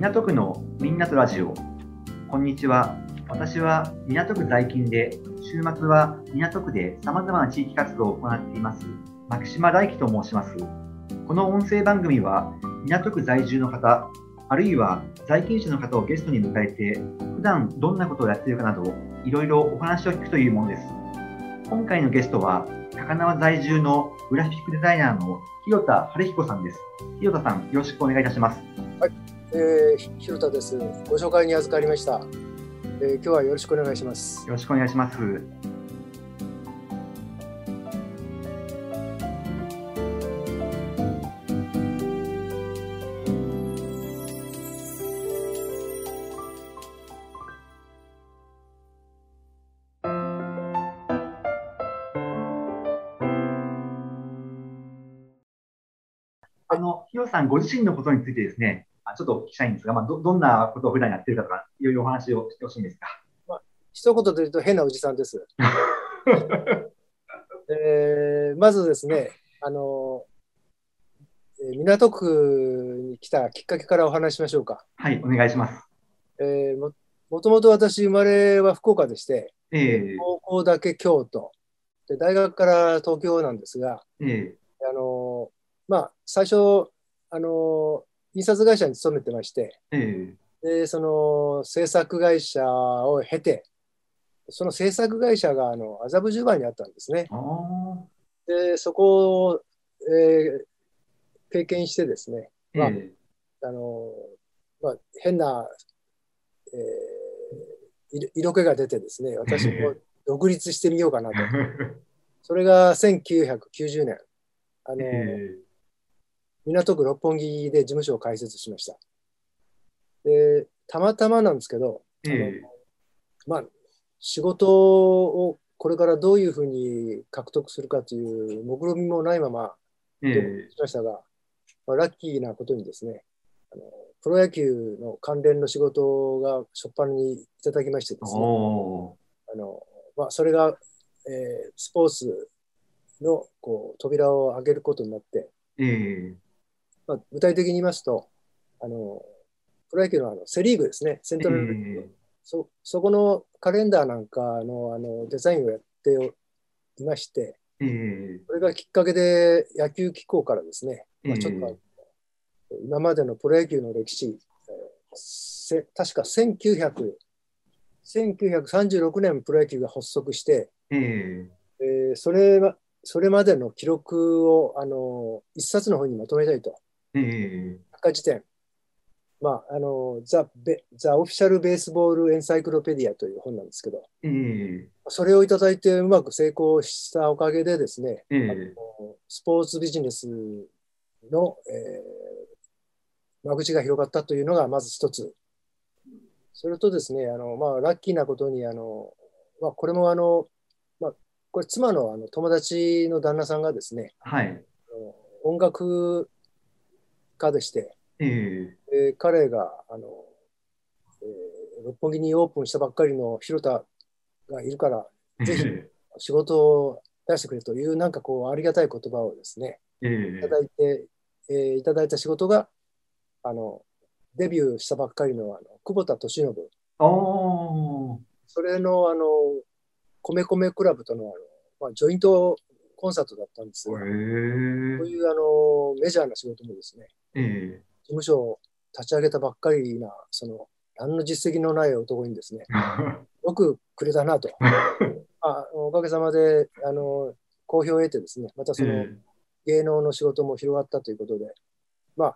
港区のみんなとラジオ。こんにちは。私は港区在勤で、週末は港区で様々な地域活動を行っています。牧島大樹と申します。この音声番組は、港区在住の方、あるいは在勤者の方をゲストに迎えて、普段どんなことをやっているかなど、いろいろお話を聞くというものです。今回のゲストは、高輪在住のグラフィックデザイナーの広田晴彦さんです。広田さん、よろしくお願いいたします。はい、えー、広田です。ご紹介に預かりました、えー。今日はよろしくお願いします。よろしくお願いします。あの、ヒロさんご自身のことについてですね、ちょっとお聞きしたいんですが、まあ、どどんなことを普段やってるかとか、いろいろお話をしてほしいんですか。まあ、一言で言うと変なおじさんです。えー、まずですね、あの、港区に来たきっかけからお話しましょうか。はい、お願いします。えー、ももともと私、生まれは福岡でして、えー、高校だけ京都で、大学から東京なんですが、えー、あのまあ、最初、あの印刷会社に勤めてまして、えー、でその制作会社を経て、その制作会社があの麻布十番にあったんですね。でそこを、えー、経験してですね、まあ、えー、あのまあ、変な、えー、色気が出てですね、私も独立してみようかなと。それが1990年。あの、えー港区六本木で事務所を開設しました。で、たまたまなんですけど、えー、まあ、仕事をこれからどういうふうに獲得するかという目論みもないまま、えー、しましたが、まあ、ラッキーなことにですね、あのプロ野球の関連の仕事が初っ端にいただきましてですね、あのまあ、それが、えー、スポーツのこう扉を開けることになって、えーまあ、具体的に言いますと、あのプロ野球のあのセ・リーグですね、セントラルリーグ、えー、そそこのカレンダーなんかのあのデザインをやっていまして、えー、それがきっかけで野球機構からですね、まあ、ちょっと、えー、今までのプロ野球の歴史、えー、確か1900 1936年プロ野球が発足して、えーえー、それそれまでの記録をあの一冊の本にまとめたいと。えー、百科事典。まあ、あの、ザ・ザ・オフィシャル・ベースボール・エンサイクロペディアという本なんですけど、えー、それをいただいてうまく成功したおかげでですね、えー、スポーツビジネスの、えー、間口が広がったというのがまず一つ。それとですね、あのまあ、ラッキーなことに、あのまあ、これもあの、まあ、これ妻のあの友達の旦那さんがですね、はい、音楽家でして、えー、え。ー、彼があの、えー、六本木にオープンしたばっかりの広田がいるから、ぜひ仕事を出してくれという、なんかこう、ありがたい言葉をですね、えー、いただいて、えー、いただいた仕事が、あの、デビューしたばっかりのあの久保田敏信。それの、あの、米米クラブとのあの、まあ、ジョイントコンサートだったんですが、そういうあのメジャーな仕事もですね、えー、事務所を立ち上げたばっかりな、その、何の実績のない男にですね、よくくれたなと。あおかげさまで、あの、好評を得てですね、またその、芸能の仕事も広がったということで、まあ、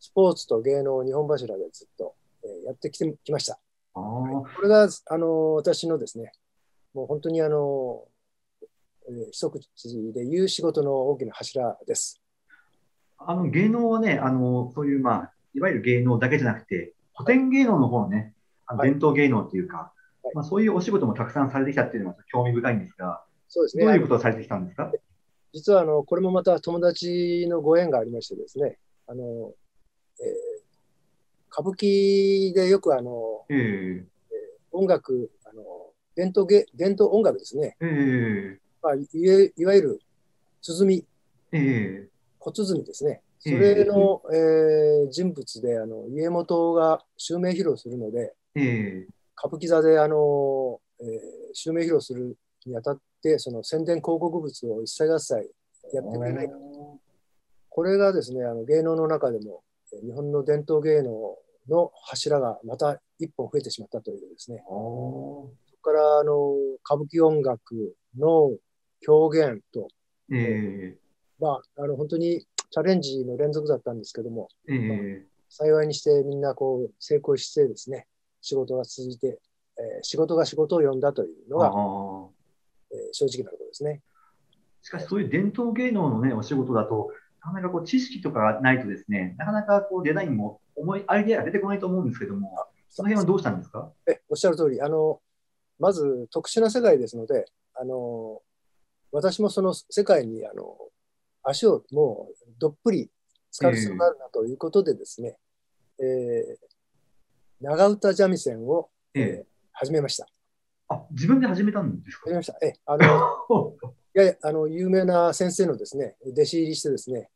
スポーツと芸能2本柱でずっと、えー、やってきてきました。これが、あの、私のですね、もう本当にあの、えー、一口でいう仕事の大きな柱です。あの芸能はね、あのそういう、まあ、いわゆる芸能だけじゃなくて、古典芸能の方のね、あの伝統芸能っていうか、はい、まあ、そういうお仕事もたくさんされてきたっていうのが興味深いんですが、そうですね、どういうことをされてきたんですか？実はあのこれもまた友達のご縁がありましてですね、あのえー、歌舞伎でよくあの、えー、音楽あの伝統芸、伝統音楽ですね、えーまあ、いいわゆる鼓、えー、小鼓ですね、それの、えー、人物であの家元が襲名披露するので、え歌舞伎座であの、えー、襲名披露するにあたってその宣伝広告物を一切合切やってくれない。かこれがですねあの芸能の中でも日本の伝統芸能の柱がまた一本増えてしまったというですね。そこからあの歌舞伎音楽の表現と、えー、まあ、あの本当にチャレンジの連続だったんですけども、えー、幸いにしてみんなこう成功してですね仕事が続いて、えー、仕事が仕事を呼んだというのが、えー、正直なところですね。しかしそういう伝統芸能のねお仕事だとなかなかこう知識とかがないとですねなかなかこうデザインも思いアイデアが出てこないと思うんですけどもその辺はどうしたんですか？えおっしゃる通りあのまず特殊な世界ですのであの私もその世界にあの足をもうどっぷり使う必要があるなということでですね、えー、えー、長唄三味線を、えー、えー、始めました。あ、自分で始めたんですか？始めました。え、あの、い やあの有名な先生のですね、弟子入りしてですね、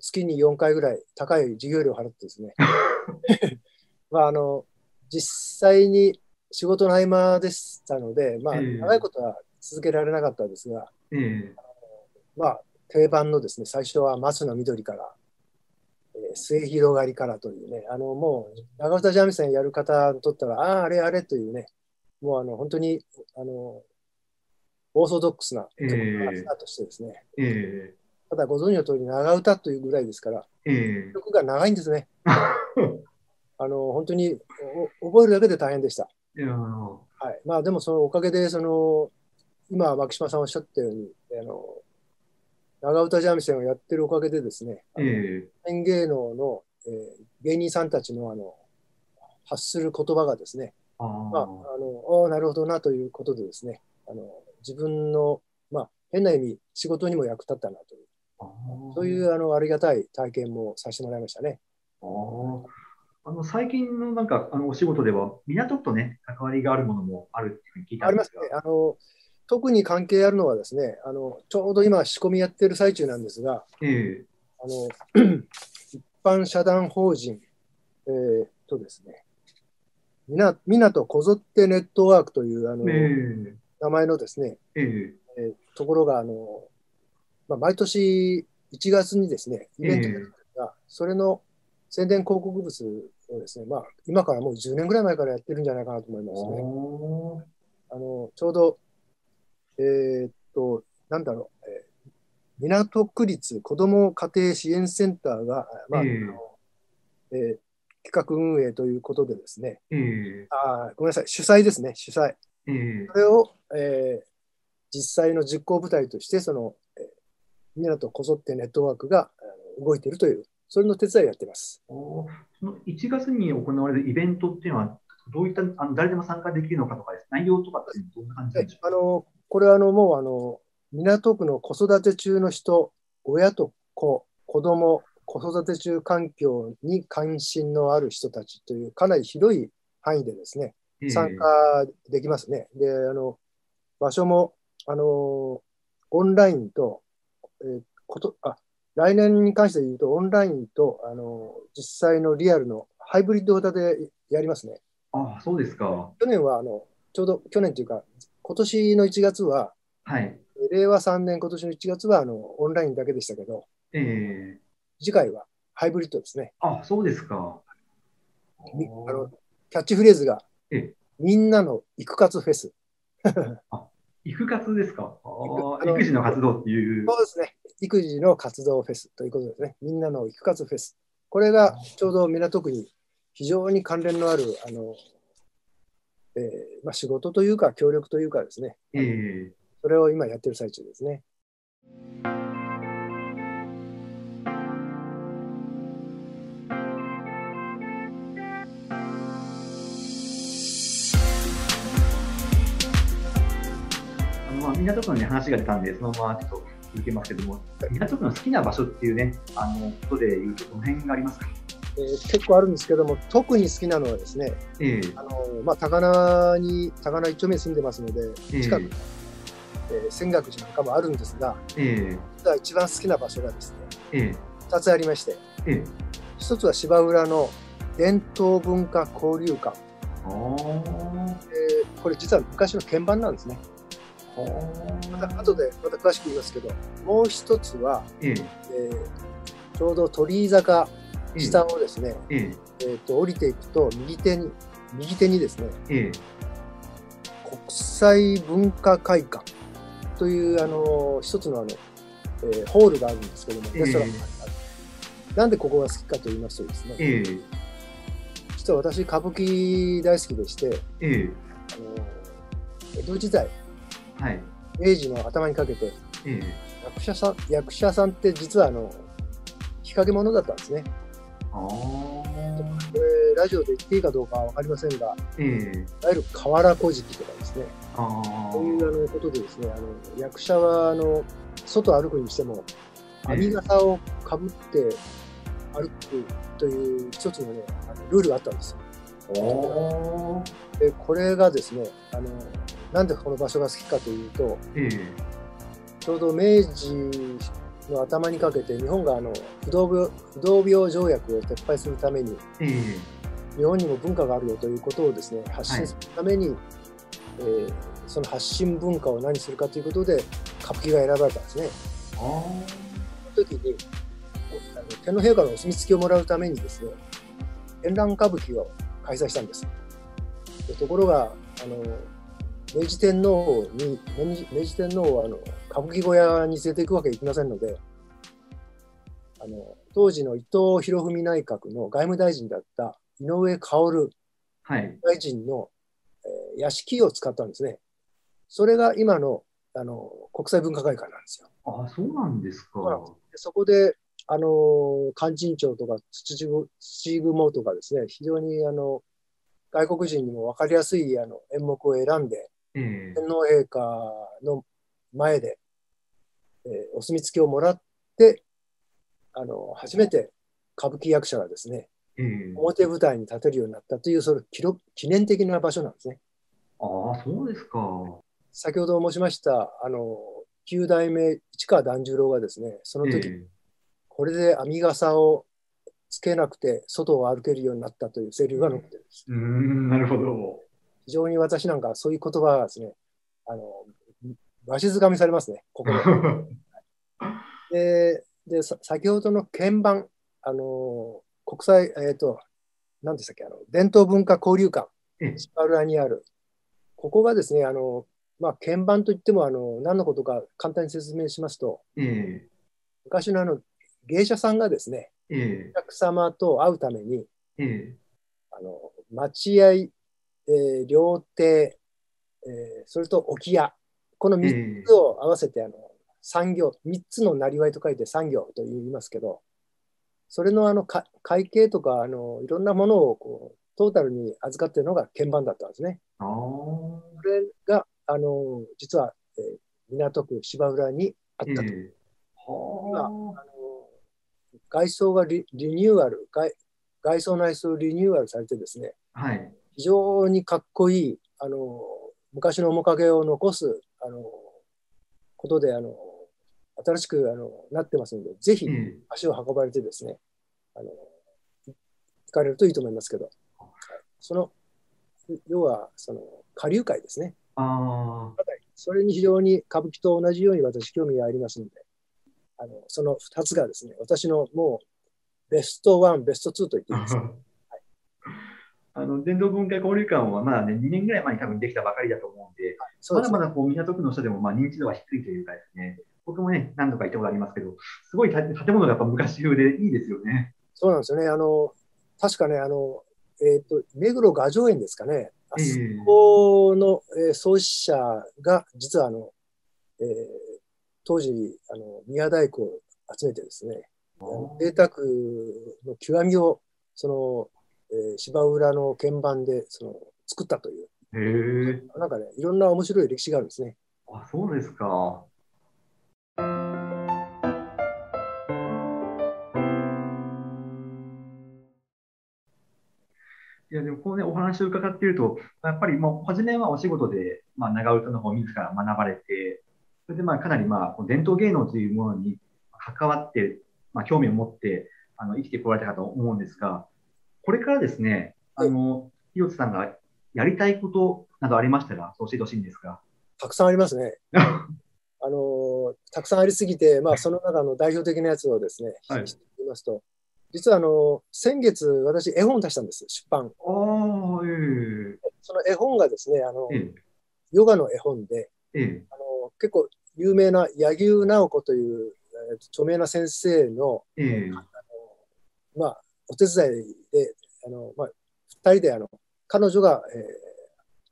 月に4回ぐらい高い授業料を払ってですね、まあ、あの、実際に仕事の合間でしたので、まあ、長いことは続けられなかったんですが、えー、まあ、定番のですね、最初は松の緑から、えー、末広がりからというね、あのもう長唄三味線やる方にとったら、ああ、あれあれというね、もうあの本当にあのオーソドックスな曲からスタートしてですね、えー、ただご存知の通り長唄というぐらいですから、えー、曲が長いんですね。あの本当に覚えるだけで大変でした。はい、まあでもそのおかげでその今牧島さんおっしゃったようにあの長唄三味線をやってるおかげでですね、えー、芸能の、えー、芸人さんたちのあの発する言葉がですね、あまあ、あのなるほどなということでですね、あの自分の、まあ、変な意味、仕事にも役立ったなという、そういうあのありがたい体験もさせてもらいましたね。ああの最近のなんかあのお仕事では、港区とね、関わりがあるものもあるっていうふうに聞いたんですありますね。あの特に関係あるのはですね、あのちょうど今仕込みやってる最中なんですが、えー、あの 一般社団法人、えー、とですね、みな港こぞってネットワークというあの、えー、名前のですね、えー、えー、ところがあの、まあ、毎年1月にですね、イベントやるんですが、えー、それの宣伝広告物をですね、まあ、今からもう10年ぐらい前からやってるんじゃないかなと思いますね。あのちょうどえー、っと、なんだろう、えー、港区立子ども家庭支援センターが、まあ、えー、えー、企画運営ということでですね、えー、あごめんなさい、主催ですね、主催。えー、それを、えー、実際の実行部隊として、その、えー、港こぞってネットワークが動いているという、それの手伝いやってます。その1月に行われるイベントっていうのは、どういったあの誰でも参加できるのかとか、内容とかってどんな感じでしょうか、あのこれはあのもうあの港区の子育て中の人、親と子、子供、子育て中環境に関心のある人たちというかなり広い範囲でですね、参加できますね。で、あの場所もあのオンラインと、えー、ことあ来年に関して言うと、オンラインとあの実際のリアルのハイブリッド型でやりますね。あそうですか。去年はあのちょうど去年というか、今年の1月は、はい、令和3年、今年の1月はあのオンラインだけでしたけど、えー、次回はハイブリッドですね。あ、そうですか。あのキャッチフレーズが、えみんなの育活フェス。あ育活ですか？あ育児の活動っていう。そうですね。育児の活動フェスということですね。みんなの育活フェス。これがちょうど港区に非常に関連のあるあのえーまあ、仕事というか協力というかですね、えー、それを今やってる最中ですね。あのまあ港区の、ね、話が出たんで、そのままちょっと続けますけども、港区の好きな場所っていうね、あのことでいうと、どの辺がありますか？えー、結構あるんですけども、特に好きなのはですね、えー、あのまあ、高菜に、高菜一丁目に住んでますので、近く、えー、えー、泉岳寺なんかもあるんですが、えー、実は一番好きな場所がですね、えー、2つありまして、ええ。一つは芝浦の伝統文化交流館。えーこれ実は昔の鍵盤なんですね。また後でまた詳しく言いますけど、もう一つは、ええ。えーちょうど鳥居坂ええ下をですね、ええ。えーと降りていくと右手に右手にですねええ。国際文化会館というあの一つのあの、えーホールがあるんですけども、ええレストランがあるなんでここが好きかと言いますとですね、ええ。実は私歌舞伎大好きでして、ええ。あの江戸時代はい。明治の頭にかけてええ。役者さん役者さんって実はあの日陰者だったんですね。ああ。これラジオで言っていいかどうかは分かりませんが、ええ。いわゆる河原小敷とかですね、ああ。そういうあのことでですね、あの役者はあの外歩くにしても、ええ網笠をかぶって歩くという一つのね、あのルールがあったんですよ。で、これがですね、あのなんでこの場所が好きかというと、ええ。ちょうど明治の頭にかけて日本があの不動病不動病条約を撤廃するために、ええ。日本にも文化があるよということをですね発信するために、えーその発信文化を何するかということで歌舞伎が選ばれたんですね。ああ。その時に天皇陛下のお墨付きをもらうためにですね展覧歌舞伎を開催したんです。でところがあの明治天皇に明治天皇をあの歌舞伎小屋に連れて行くわけにいきませんのであの当時の伊藤博文内閣の外務大臣だった井上馨はい。大臣の、えー屋敷を使ったんですね。それが今のあの国際文化会館なんですよ。ああ、そうなんですか。そこで、あのー勧進帳とか土雲とかですね、非常にあの外国人にも分かりやすいあの演目を選んで、ええ。天皇陛下の前で、えーお墨付きをもらって、あの初めて歌舞伎役者がですね、ええ。表舞台に立てるようになったという、それ記録記念的な場所なんですね。ああ、そうですか。先ほど申しました、あの九代目市川團十郎がですね、その時、えこれで編み笠をつけなくて外を歩けるようになったというセリフが残ってるんです。え。うーん、なるほど。非常に私なんかそういう言葉がですね、あの、わしづかみされますね、ここで。で、でさ先ほどの鍵盤、あの、国際、えっ、と、何でしたっけ、あの、伝統文化交流館、ええスパルアにある。ここがですね、あの、まあ、鍵盤といっても、あの、何のことか簡単に説明しますと、ええ。昔のあの、芸者さんがですね、えお客様と会うために、え。ええ。あの待合、えー料亭、えーそれと置屋、この3つを合わせて、あの産業、3つのなりわいと書いて産業と言いますけど、それのあのか会計とかあのいろんなものをこうトータルに預かっているのが鍵盤だったんですね。これがあの実は、えー港区芝浦にあったと。ええ。はあの外装がリリニューアル外、外装内装リニューアルされてですね、あ。はい。非常にかっこいい、あの昔の面影を残すあのことであの新しくあのなってますので、ぜひええ。足を運ばれてですね、あの行かれるといいと思いますけど、その要はその下流会ですね。ああ。それに非常に歌舞伎と同じように私興味がありますので、あのその2つがですね、私のもうベスト1、ベスト2と言っていいですか。あの伝統文化交流館はまだね、2年ぐらい前に多分できたばかりだと思うんで、まだまだこう港区の人でもまあ認知度は低いというかですね、僕もね、何度か行ったことありますけど、すごい建建物がやっぱ昔風でいいですよね。そうなんですよね。あの、確かね、あの、えっ、と、目黒雅城園ですかね。あそええこの、えー創始者が、実はあの、えー当時、あの、宮大工を集めてですね、贅沢の極みを、その、えー芝浦の鍵盤で、その、作ったという、へえ。なんかね、いろんな面白い歴史があるんですね。あ、そうですか。いや、でもこうね、お話を伺っていると、やっぱりもう、初めはお仕事で、まあ、長唄の方を自ら学ばれて、それでまあ、かなりまあ、伝統芸能というものに関わって、まあ、興味を持って、あの生きてこられたかと思うんですが、これからですね、あの、広瀬さんがやりたいことなどありましたら、教えてほしいんですが。たくさんありますね。あのたくさんありすぎて、まあ、その中の代表的なやつをですね、はい、言いますと、実はあの先月、私、絵本出したんです、出版。あえー、その絵本がですね、あの、えー、ヨガの絵本で、えー、あの結構有名な柳生直子という著名な先生の,、えー、あのまあ、お手伝いで、あのまあ、2人であの彼女が、えー、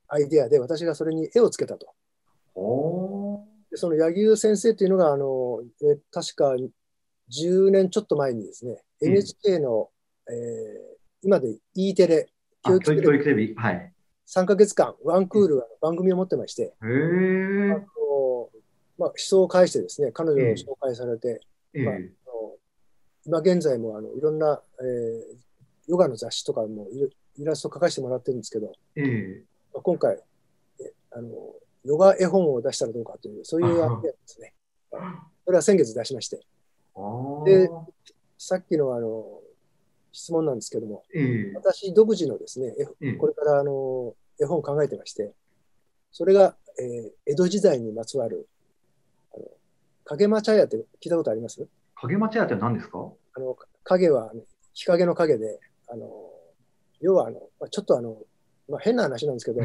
アイデアで私がそれに絵をつけたと。でその柳生先生というのがあの、えー、確か10年ちょっと前にですね、うん、NHK の、えー、今で E テレ教育テレビ、はい、3か月間ワンクール番組を持ってまして、あのまあ、思想を介してですね彼女を紹介されて、まあ、今現在もあのいろんな、えー、ヨガの雑誌とかもイラスト描かせてもらってるんですけど、まあ、今回あのヨガ絵本を出したらどうかという、そういうアピですね。それは先月出しまして。で、さっきのあの質問なんですけども、私独自のですね、これからあの絵本を考えてまして、それが、えー、江戸時代にまつわるあの影間茶屋って聞いたことあります？影間茶屋って何ですか？あの影は、ね、日陰の影で、あの要はあの、まあ、ちょっとあの、まあ、変な話なんですけど、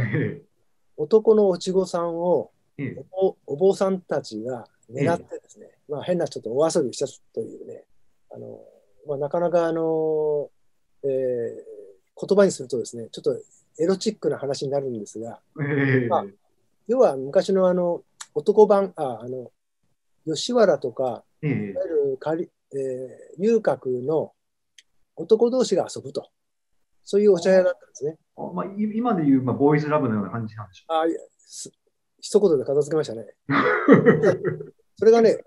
男の落ち子さんをおお坊さんたちが狙ってですね、まあ、変なちょっとお遊びしたというね、あのまあ、なかなかあの、えー、言葉にするとですね、ちょっとエロチックな話になるんですが、まあ、要は昔のあの男版、ああの吉原とか、いわゆる仮、えー、遊郭の男同士が遊ぶと。そういうお茶屋だったんですね。あまあ、今でいう、まあ、ボーイズラブのような感じなんでしょうあ一言で片付けましたね。それがね、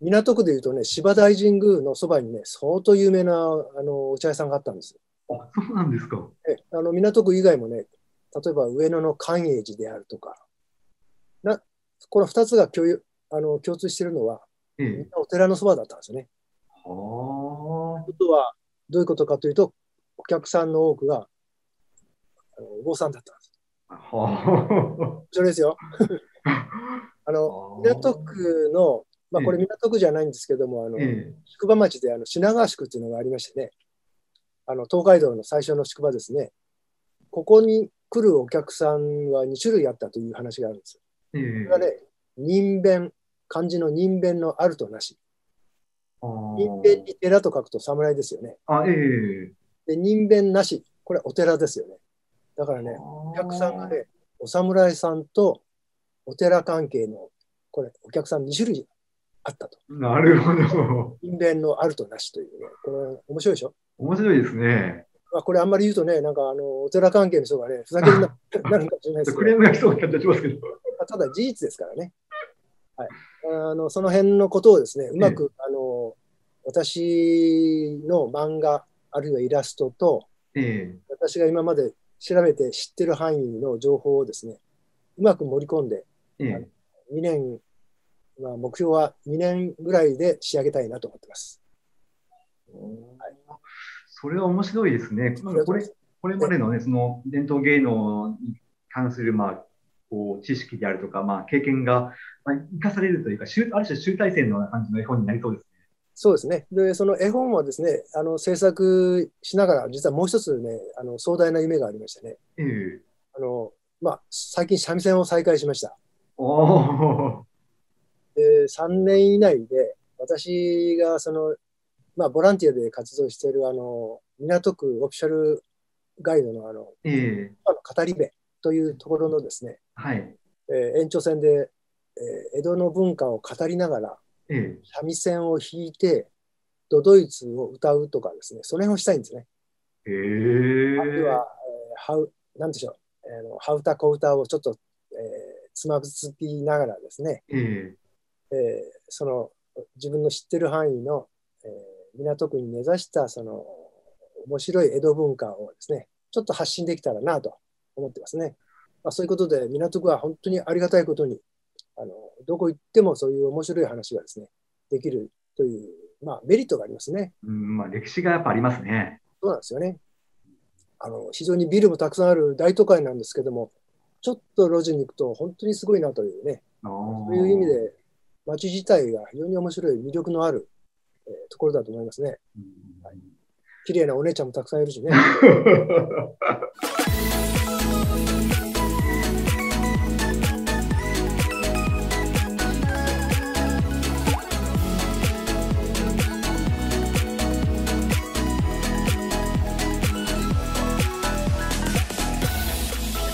港区でいうとね、芝大神宮のそばにね、相当有名なあのお茶屋さんがあったんです。あ、そうなんですか。えあの港区以外もね、例えば上野の寛永寺であるとか、なこの2つが共有あの共通しているのは、ええ、みんなお寺のそばだったんですよね。はあ。ことは、どういうことかというと、お客さんの多くがあのお坊さんだったんです。面白いですよ。あの港区の、まあ、これ港区じゃないんですけども、あの宿場町であの品川宿っていうのがありましてね、あの東海道の最初の宿場ですね、ここに来るお客さんは2種類あったという話があるんです。それがね、人弁、漢字の人弁のあるとなし。人弁に寺と書くと侍ですよね。あ、ええで、人弁なし、これお寺ですよね。だからね、お客さんがね、お侍さんとお寺関係の、これ、お客さん2種類あったと。なるほど。人弁のあるとなしというね、これ、面白いでしょ？面白いですね。まあ、これあんまり言うとね、なんかあのお寺関係の人がね、ふざけに なるかもしれないですけど。クレームが来そうな感じしますけど。ただ事実ですからね。はい、あのその辺のことをですね、うまく、あの私の漫画、あるいはイラストと、えー、私が今まで調べて知ってる範囲の情報をですね、うまく盛り込んで、えー、2年、まあ、目標は2年ぐらいで仕上げたいなと思ってます。はい、それは面白いですね。これこれまでの,、ね、その伝統芸能に関する、まあ、こう知識であるとか、まあ、経験が、まあ、生かされるというか、ある種集大成のような感じの絵本になりそうですそうですね。で、その絵本はですね、あの制作しながら、実はもう一つね、あの壮大な夢がありましてね。えー、あのまあ、最近、三味線を再開しました。おで3年以内で、私がその、まあ、ボランティアで活動しているあの港区オフィシャルガイドのあの、えー、語り部というところのですね、はいえー、延長線で、えー、江戸の文化を語りながら、三味線を弾いて、ドドイツを歌うとかですね、その辺をしたいんですね。へあるいは、えー、ハウ、なんでしょう、えー、ハウタコウタをちょっと、えー、つまぶつきながらですね、えー、その自分の知ってる範囲の、えー、港区に根ざしたその面白い江戸文化をですね、ちょっと発信できたらなと思ってますね。まあ、そういうことで、港区は本当にありがたいことに、どこ行ってもそういう面白い話がですね、できるというまあ、メリットがありますね。うん、まあ、歴史がやっぱありますね。そうなんですよね。あの、非常にビルもたくさんある大都会なんですけども、ちょっと路地に行くと本当にすごいなというね、そそういう意味で街自体が非常に面白い魅力のある、えーところだと思いますね。綺麗なお姉ちゃんもたくさんいるしね。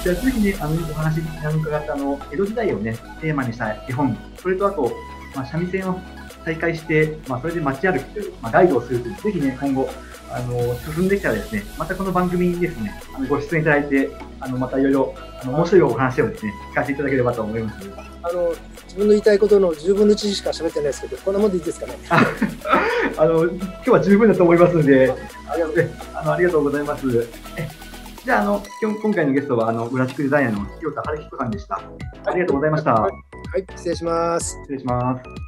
じゃあ次にあのお話伺ったあの江戸時代をねテーマにした絵本、それとあと、まあ、三味線を再開して、まあ、それで街歩きという、まあ、ガイドをするという、ぜひね、今後、あの進んできたらですね、またこの番組にですね、あのご出演いただいて、あのまたいろいろあの面白いお話をですね、聞かせていただければと思います。あの、自分の言いたいことの10分の1しか喋ってないですけど、こんなもんでいいですかね？あの今日は十分だと思いますので、ありがとうございます。じゃあ、あの今日今回のゲストはあのグラフィックデザイナーの清田晴彦さんでした。ありがとうございました。はい、失礼します。失礼します。